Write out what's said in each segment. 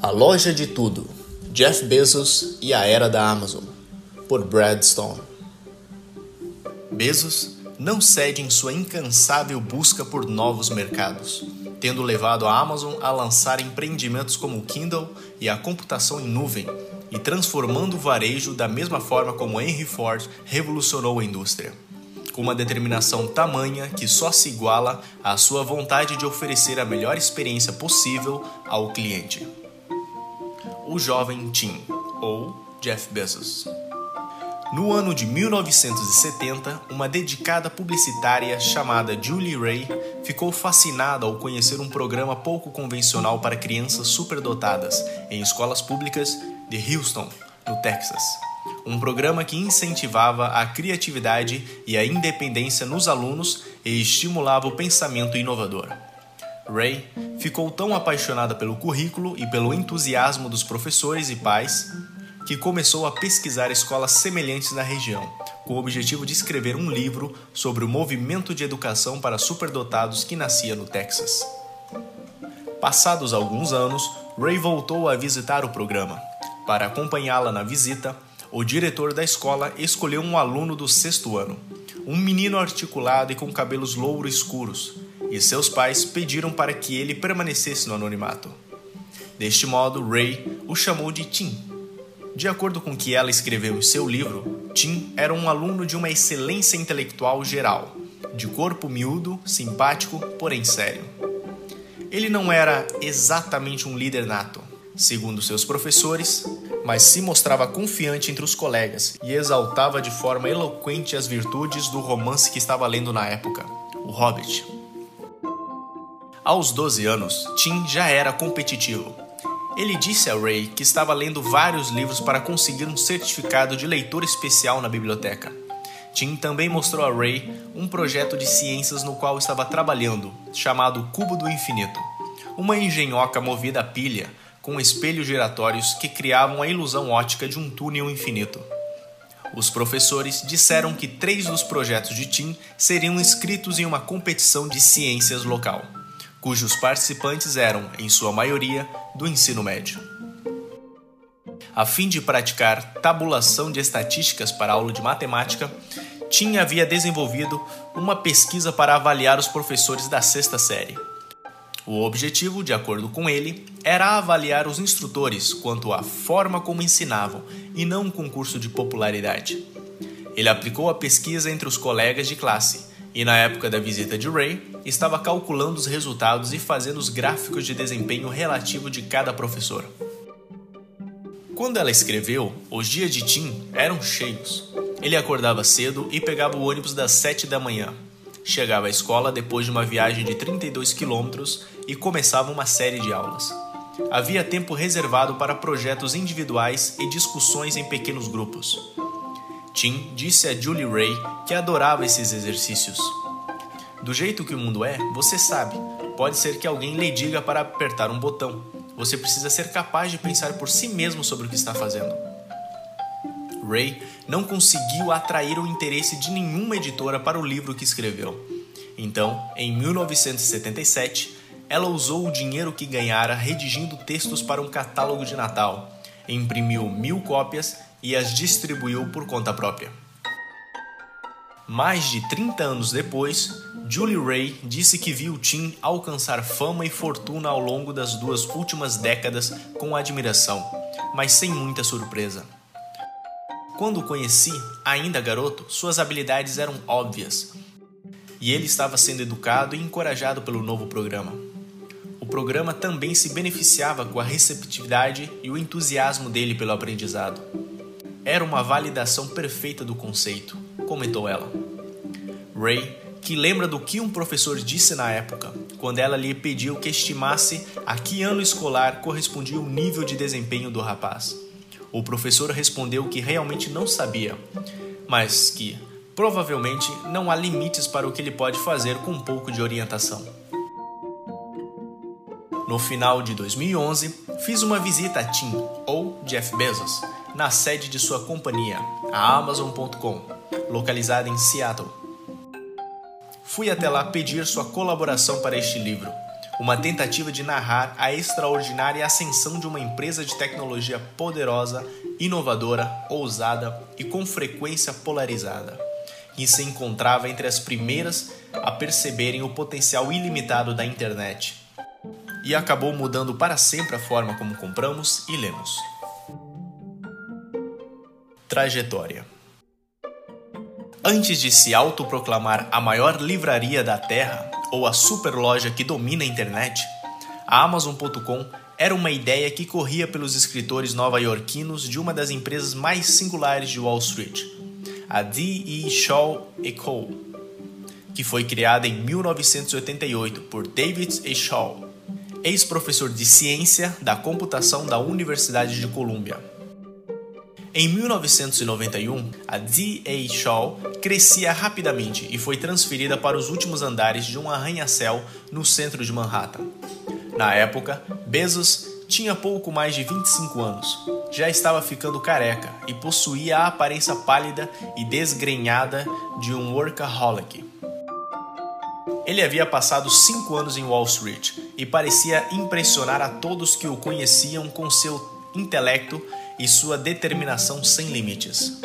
A Loja de Tudo, Jeff Bezos e a Era da Amazon, por Brad Stone. Bezos não cede em sua incansável busca por novos mercados, tendo levado a Amazon a lançar empreendimentos como o Kindle e a computação em nuvem, e transformando o varejo da mesma forma como Henry Ford revolucionou a indústria. Com uma determinação tamanha que só se iguala à sua vontade de oferecer a melhor experiência possível ao cliente o jovem Tim, ou Jeff Bezos. No ano de 1970, uma dedicada publicitária chamada Julie Ray ficou fascinada ao conhecer um programa pouco convencional para crianças superdotadas em escolas públicas de Houston, no Texas. Um programa que incentivava a criatividade e a independência nos alunos e estimulava o pensamento inovador. Ray ficou tão apaixonada pelo currículo e pelo entusiasmo dos professores e pais que começou a pesquisar escolas semelhantes na região, com o objetivo de escrever um livro sobre o movimento de educação para superdotados que nascia no Texas. Passados alguns anos, Ray voltou a visitar o programa. Para acompanhá-la na visita, o diretor da escola escolheu um aluno do sexto ano, um menino articulado e com cabelos louro escuros, e seus pais pediram para que ele permanecesse no anonimato. Deste modo, Ray o chamou de Tim. De acordo com o que ela escreveu em seu livro, Tim era um aluno de uma excelência intelectual geral, de corpo miúdo, simpático, porém sério. Ele não era exatamente um líder nato, segundo seus professores, mas se mostrava confiante entre os colegas e exaltava de forma eloquente as virtudes do romance que estava lendo na época, O Hobbit. Aos 12 anos, Tim já era competitivo. Ele disse a Ray que estava lendo vários livros para conseguir um certificado de leitor especial na biblioteca. Tim também mostrou a Ray um projeto de ciências no qual estava trabalhando, chamado Cubo do Infinito, uma engenhoca movida a pilha com espelhos giratórios que criavam a ilusão ótica de um túnel infinito. Os professores disseram que três dos projetos de Tim seriam inscritos em uma competição de ciências local cujos participantes eram, em sua maioria, do ensino médio. A fim de praticar tabulação de estatísticas para aula de matemática, Tim havia desenvolvido uma pesquisa para avaliar os professores da sexta série. O objetivo, de acordo com ele, era avaliar os instrutores quanto à forma como ensinavam e não um concurso de popularidade. Ele aplicou a pesquisa entre os colegas de classe e, na época da visita de Ray, estava calculando os resultados e fazendo os gráficos de desempenho relativo de cada professor. Quando ela escreveu, os dias de Tim eram cheios. Ele acordava cedo e pegava o ônibus das 7 da manhã. Chegava à escola depois de uma viagem de 32 quilômetros e começava uma série de aulas. Havia tempo reservado para projetos individuais e discussões em pequenos grupos. Tim disse a Julie Ray que adorava esses exercícios. Do jeito que o mundo é, você sabe, pode ser que alguém lhe diga para apertar um botão. Você precisa ser capaz de pensar por si mesmo sobre o que está fazendo. Ray não conseguiu atrair o interesse de nenhuma editora para o livro que escreveu. Então, em 1977, ela usou o dinheiro que ganhara redigindo textos para um catálogo de Natal, imprimiu mil cópias e as distribuiu por conta própria. Mais de 30 anos depois, Julie Ray disse que viu Tim alcançar fama e fortuna ao longo das duas últimas décadas com admiração, mas sem muita surpresa. Quando o conheci, ainda garoto, suas habilidades eram óbvias e ele estava sendo educado e encorajado pelo novo programa. O programa também se beneficiava com a receptividade e o entusiasmo dele pelo aprendizado. Era uma validação perfeita do conceito, comentou ela. Ray, que lembra do que um professor disse na época, quando ela lhe pediu que estimasse a que ano escolar correspondia o nível de desempenho do rapaz. O professor respondeu que realmente não sabia, mas que provavelmente não há limites para o que ele pode fazer com um pouco de orientação. No final de 2011, fiz uma visita a Tim, ou Jeff Bezos, na sede de sua companhia, a Amazon.com, localizada em Seattle. Fui até lá pedir sua colaboração para este livro, uma tentativa de narrar a extraordinária ascensão de uma empresa de tecnologia poderosa, inovadora, ousada e com frequência polarizada, que se encontrava entre as primeiras a perceberem o potencial ilimitado da internet. E acabou mudando para sempre a forma como compramos e lemos. Trajetória Antes de se autoproclamar a maior livraria da Terra, ou a superloja que domina a internet, a Amazon.com era uma ideia que corria pelos escritores nova-iorquinos de uma das empresas mais singulares de Wall Street, a D.E. Shaw Co., que foi criada em 1988 por David E. Shaw, ex-professor de ciência da computação da Universidade de Columbia. Em 1991, a D.A. Shaw crescia rapidamente e foi transferida para os últimos andares de um arranha-céu no centro de Manhattan. Na época, Bezos tinha pouco mais de 25 anos, já estava ficando careca e possuía a aparência pálida e desgrenhada de um workaholic. Ele havia passado cinco anos em Wall Street e parecia impressionar a todos que o conheciam com seu intelecto e sua determinação sem limites.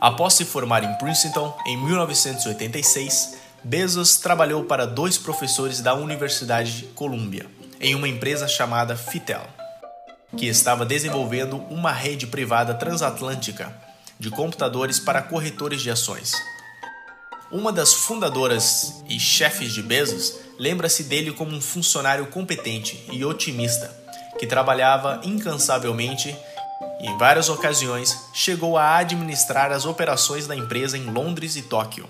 Após se formar em Princeton em 1986, Bezos trabalhou para dois professores da Universidade de Columbia em uma empresa chamada Fitel, que estava desenvolvendo uma rede privada transatlântica de computadores para corretores de ações. Uma das fundadoras e chefes de Bezos lembra-se dele como um funcionário competente e otimista que trabalhava incansavelmente e, em várias ocasiões, chegou a administrar as operações da empresa em Londres e Tóquio.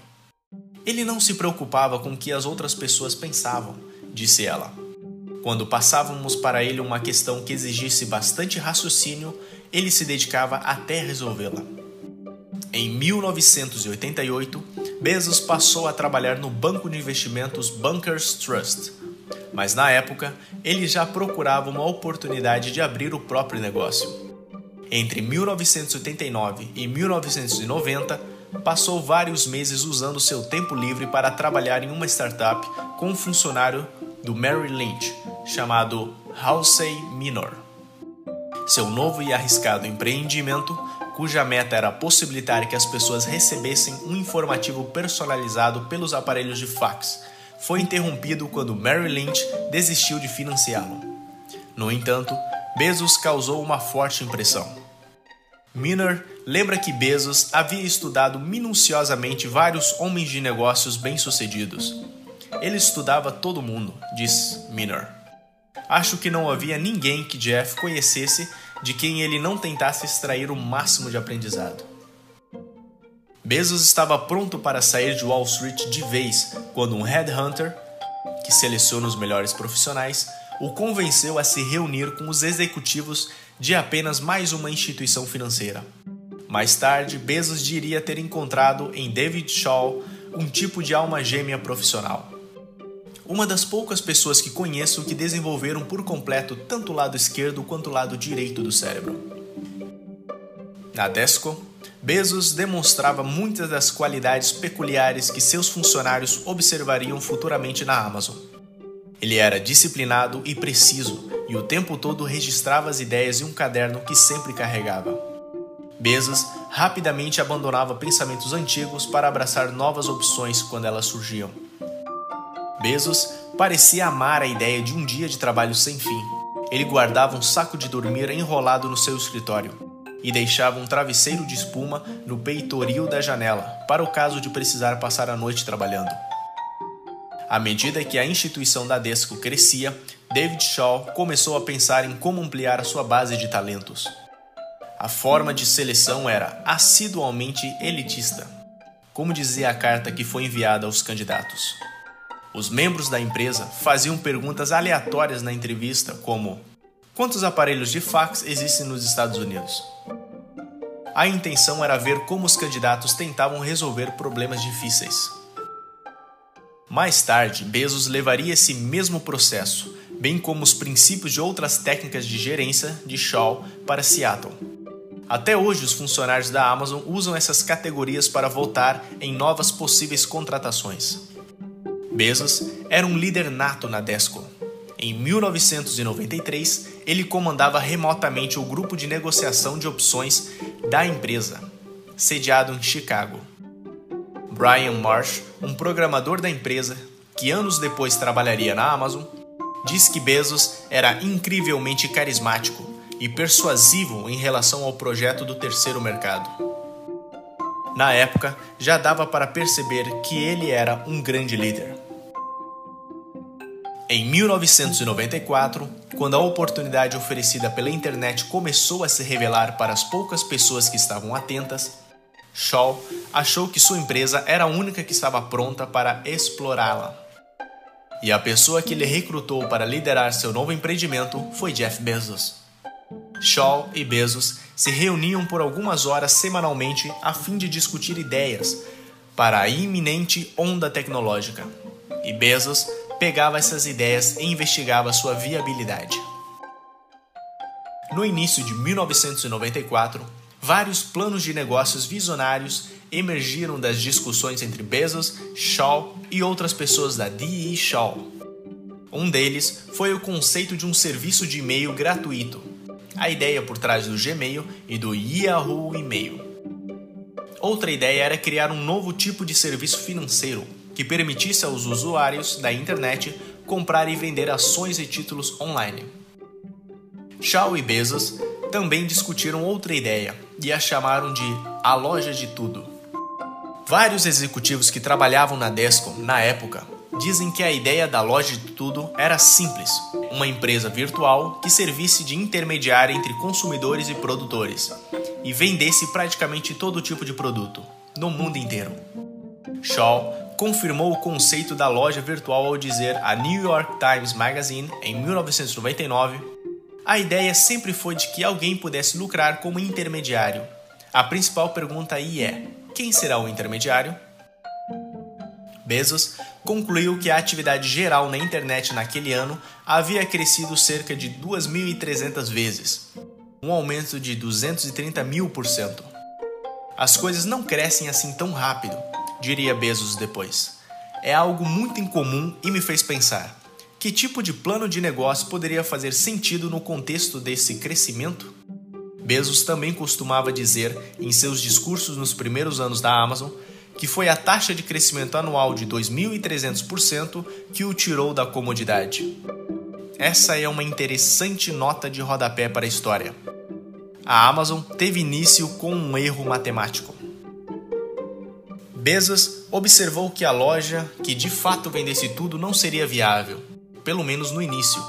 Ele não se preocupava com o que as outras pessoas pensavam, disse ela. Quando passávamos para ele uma questão que exigisse bastante raciocínio, ele se dedicava até resolvê-la. Em 1988, Bezos passou a trabalhar no banco de investimentos Bankers Trust, mas na época ele já procurava uma oportunidade de abrir o próprio negócio. Entre 1989 e 1990, passou vários meses usando seu tempo livre para trabalhar em uma startup com um funcionário do Merrill Lynch chamado Halsey Minor. Seu novo e arriscado empreendimento, cuja meta era possibilitar que as pessoas recebessem um informativo personalizado pelos aparelhos de fax foi interrompido quando Mary Lynch desistiu de financiá-lo. No entanto, Bezos causou uma forte impressão. Miner lembra que Bezos havia estudado minuciosamente vários homens de negócios bem-sucedidos. Ele estudava todo mundo, diz Miner. Acho que não havia ninguém que Jeff conhecesse de quem ele não tentasse extrair o máximo de aprendizado. Bezos estava pronto para sair de Wall Street de vez quando um headhunter, que seleciona os melhores profissionais, o convenceu a se reunir com os executivos de apenas mais uma instituição financeira. Mais tarde, Bezos diria ter encontrado em David Shaw um tipo de alma gêmea profissional. Uma das poucas pessoas que conheço que desenvolveram por completo tanto o lado esquerdo quanto o lado direito do cérebro. Na Desco, Bezos demonstrava muitas das qualidades peculiares que seus funcionários observariam futuramente na Amazon. Ele era disciplinado e preciso e o tempo todo registrava as ideias em um caderno que sempre carregava. Bezos rapidamente abandonava pensamentos antigos para abraçar novas opções quando elas surgiam. Bezos parecia amar a ideia de um dia de trabalho sem fim. Ele guardava um saco de dormir enrolado no seu escritório e deixava um travesseiro de espuma no peitoril da janela, para o caso de precisar passar a noite trabalhando. À medida que a instituição da Desco crescia, David Shaw começou a pensar em como ampliar a sua base de talentos. A forma de seleção era assidualmente elitista, como dizia a carta que foi enviada aos candidatos. Os membros da empresa faziam perguntas aleatórias na entrevista, como: Quantos aparelhos de fax existem nos Estados Unidos? A intenção era ver como os candidatos tentavam resolver problemas difíceis. Mais tarde, Bezos levaria esse mesmo processo, bem como os princípios de outras técnicas de gerência de Shaw para Seattle. Até hoje, os funcionários da Amazon usam essas categorias para votar em novas possíveis contratações. Bezos era um líder nato na Desco. Em 1993, ele comandava remotamente o grupo de negociação de opções da empresa, sediado em Chicago. Brian Marsh, um programador da empresa, que anos depois trabalharia na Amazon, diz que Bezos era incrivelmente carismático e persuasivo em relação ao projeto do terceiro mercado. Na época, já dava para perceber que ele era um grande líder. Em 1994, quando a oportunidade oferecida pela internet começou a se revelar para as poucas pessoas que estavam atentas, Shaw achou que sua empresa era a única que estava pronta para explorá-la. E a pessoa que ele recrutou para liderar seu novo empreendimento foi Jeff Bezos. Shaw e Bezos se reuniam por algumas horas semanalmente a fim de discutir ideias para a iminente onda tecnológica. E Bezos pegava essas ideias e investigava sua viabilidade. No início de 1994, vários planos de negócios visionários emergiram das discussões entre Bezos, Shaw e outras pessoas da D.E. Shaw. Um deles foi o conceito de um serviço de e-mail gratuito, a ideia por trás do Gmail e do Yahoo e-mail. Outra ideia era criar um novo tipo de serviço financeiro que permitisse aos usuários da internet comprar e vender ações e títulos online. Shaw e Bezos também discutiram outra ideia e a chamaram de a loja de tudo. Vários executivos que trabalhavam na Descom na época dizem que a ideia da loja de tudo era simples: uma empresa virtual que servisse de intermediária entre consumidores e produtores e vendesse praticamente todo tipo de produto, no mundo inteiro. Shaw confirmou o conceito da loja virtual ao dizer à New York Times Magazine em 1999 a ideia sempre foi de que alguém pudesse lucrar como intermediário. A principal pergunta aí é: quem será o intermediário? Bezos concluiu que a atividade geral na internet naquele ano havia crescido cerca de 2.300 vezes, um aumento de 230 mil por cento. As coisas não crescem assim tão rápido, diria Bezos depois. É algo muito incomum e me fez pensar. Que tipo de plano de negócio poderia fazer sentido no contexto desse crescimento? Bezos também costumava dizer em seus discursos nos primeiros anos da Amazon que foi a taxa de crescimento anual de 2.300% que o tirou da comodidade. Essa é uma interessante nota de rodapé para a história. A Amazon teve início com um erro matemático. Bezos observou que a loja, que de fato vendesse tudo, não seria viável pelo menos no início.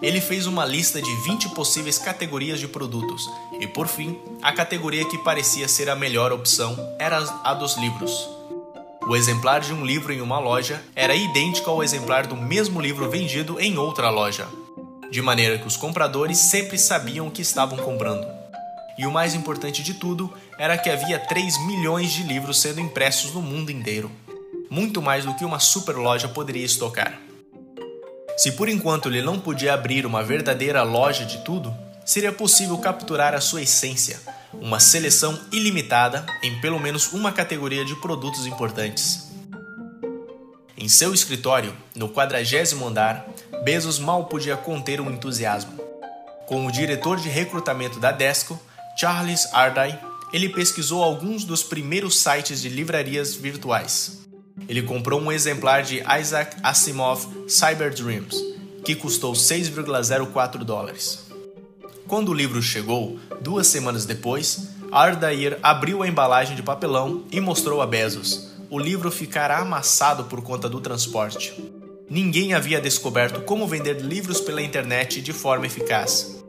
Ele fez uma lista de 20 possíveis categorias de produtos e, por fim, a categoria que parecia ser a melhor opção era a dos livros. O exemplar de um livro em uma loja era idêntico ao exemplar do mesmo livro vendido em outra loja, de maneira que os compradores sempre sabiam o que estavam comprando. E o mais importante de tudo era que havia 3 milhões de livros sendo impressos no mundo inteiro muito mais do que uma super loja poderia estocar. Se por enquanto ele não podia abrir uma verdadeira loja de tudo, seria possível capturar a sua essência, uma seleção ilimitada em pelo menos uma categoria de produtos importantes. Em seu escritório, no quadragésimo andar, Bezos mal podia conter o entusiasmo. Com o diretor de recrutamento da Desco, Charles Ardai, ele pesquisou alguns dos primeiros sites de livrarias virtuais. Ele comprou um exemplar de Isaac Asimov Cyber Dreams, que custou 6,04 dólares. Quando o livro chegou, duas semanas depois, Ardair abriu a embalagem de papelão e mostrou a Bezos. O livro ficara amassado por conta do transporte. Ninguém havia descoberto como vender livros pela internet de forma eficaz.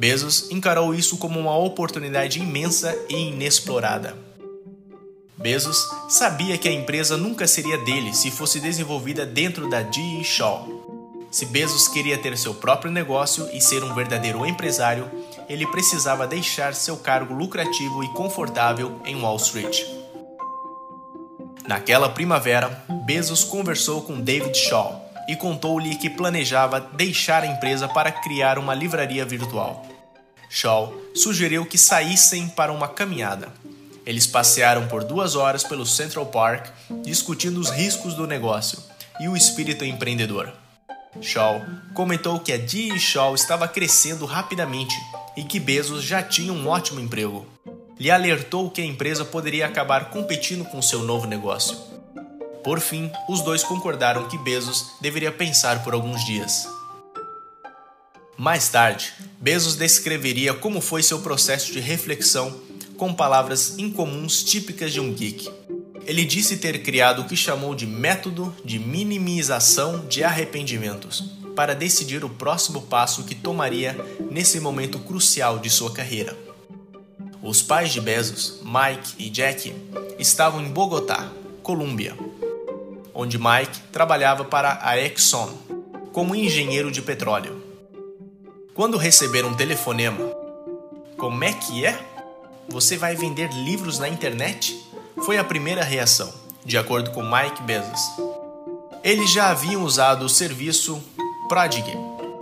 Bezos encarou isso como uma oportunidade imensa e inexplorada. Bezos sabia que a empresa nunca seria dele se fosse desenvolvida dentro da GE Shaw. Se Bezos queria ter seu próprio negócio e ser um verdadeiro empresário, ele precisava deixar seu cargo lucrativo e confortável em Wall Street. Naquela primavera, Bezos conversou com David Shaw e contou-lhe que planejava deixar a empresa para criar uma livraria virtual. Shaw sugeriu que saíssem para uma caminhada eles passearam por duas horas pelo Central Park, discutindo os riscos do negócio e o espírito empreendedor. Shaw comentou que a Dee Shaw estava crescendo rapidamente e que Bezos já tinha um ótimo emprego. Lhe alertou que a empresa poderia acabar competindo com seu novo negócio. Por fim, os dois concordaram que Bezos deveria pensar por alguns dias. Mais tarde, Bezos descreveria como foi seu processo de reflexão com palavras incomuns típicas de um geek. Ele disse ter criado o que chamou de método de minimização de arrependimentos para decidir o próximo passo que tomaria nesse momento crucial de sua carreira. Os pais de Bezos, Mike e Jack, estavam em Bogotá, Colômbia, onde Mike trabalhava para a Exxon como engenheiro de petróleo. Quando receberam um telefonema, como é que é? Você vai vender livros na internet? Foi a primeira reação, de acordo com Mike Bezos. Eles já haviam usado o serviço Prodigy,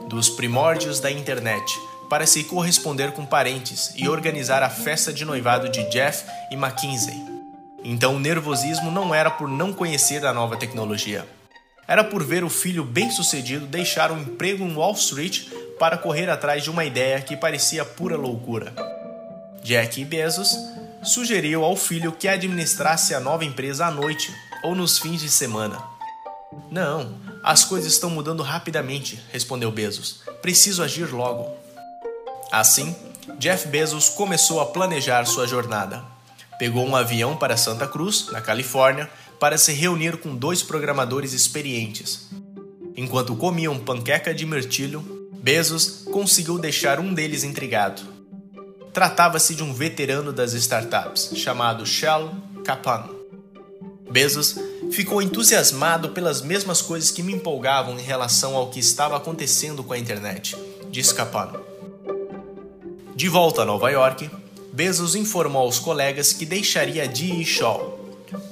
dos primórdios da internet, para se corresponder com parentes e organizar a festa de noivado de Jeff e Mackenzie. Então o nervosismo não era por não conhecer a nova tecnologia. Era por ver o filho bem-sucedido deixar um emprego em Wall Street para correr atrás de uma ideia que parecia pura loucura. Jack Bezos sugeriu ao filho que administrasse a nova empresa à noite ou nos fins de semana. Não, as coisas estão mudando rapidamente, respondeu Bezos. Preciso agir logo. Assim, Jeff Bezos começou a planejar sua jornada. Pegou um avião para Santa Cruz, na Califórnia, para se reunir com dois programadores experientes. Enquanto comiam panqueca de mirtilho, Bezos conseguiu deixar um deles intrigado. Tratava-se de um veterano das startups, chamado Shell Kapan. Bezos ficou entusiasmado pelas mesmas coisas que me empolgavam em relação ao que estava acontecendo com a internet, disse Kapan. De volta a Nova York, Bezos informou aos colegas que deixaria Dee Shaw.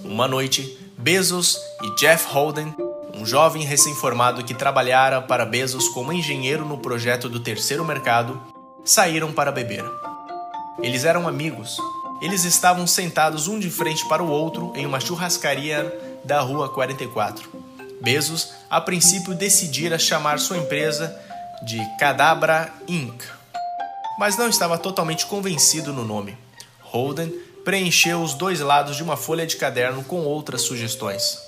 Uma noite, Bezos e Jeff Holden, um jovem recém-formado que trabalhara para Bezos como engenheiro no projeto do terceiro mercado, saíram para beber. Eles eram amigos. Eles estavam sentados um de frente para o outro em uma churrascaria da Rua 44. Bezos, a princípio, decidira chamar sua empresa de Cadabra Inc., mas não estava totalmente convencido no nome. Holden preencheu os dois lados de uma folha de caderno com outras sugestões.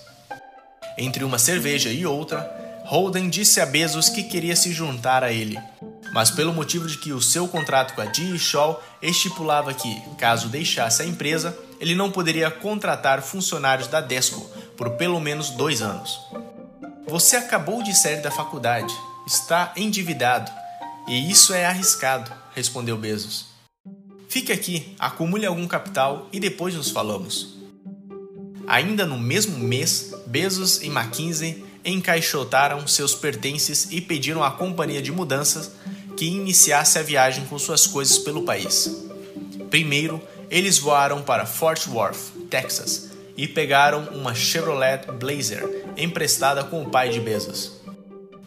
Entre uma cerveja e outra, Holden disse a Bezos que queria se juntar a ele, mas pelo motivo de que o seu contrato com a G. Shaw estipulava que, caso deixasse a empresa, ele não poderia contratar funcionários da Desco por pelo menos dois anos. Você acabou de sair da faculdade, está endividado, e isso é arriscado, respondeu Bezos. Fique aqui, acumule algum capital e depois nos falamos. Ainda no mesmo mês, Bezos e McKinsey encaixotaram seus pertences e pediram à companhia de mudanças que iniciasse a viagem com suas coisas pelo país. Primeiro, eles voaram para Fort Worth, Texas, e pegaram uma Chevrolet Blazer emprestada com o pai de Bezos.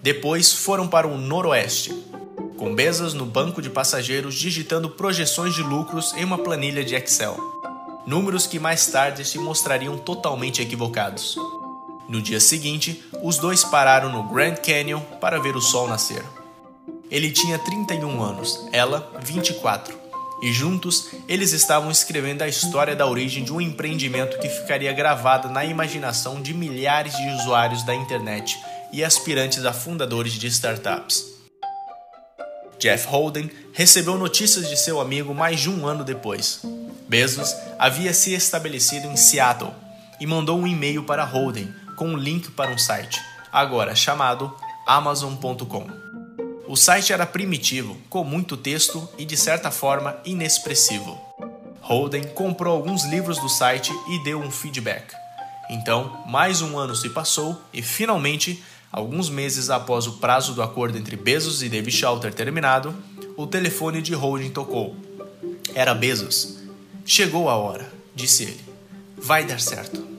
Depois foram para o Noroeste, com Bezos no banco de passageiros digitando projeções de lucros em uma planilha de Excel. Números que mais tarde se mostrariam totalmente equivocados. No dia seguinte, os dois pararam no Grand Canyon para ver o sol nascer. Ele tinha 31 anos, ela 24, e juntos eles estavam escrevendo a história da origem de um empreendimento que ficaria gravada na imaginação de milhares de usuários da internet e aspirantes a fundadores de startups. Jeff Holden recebeu notícias de seu amigo mais de um ano depois. Bezos havia se estabelecido em Seattle e mandou um e-mail para Holden com um link para um site, agora chamado Amazon.com. O site era primitivo, com muito texto e de certa forma inexpressivo. Holden comprou alguns livros do site e deu um feedback. Então, mais um ano se passou e finalmente, alguns meses após o prazo do acordo entre Bezos e David Shaw ter terminado, o telefone de Holden tocou. Era Bezos. Chegou a hora, disse ele. Vai dar certo.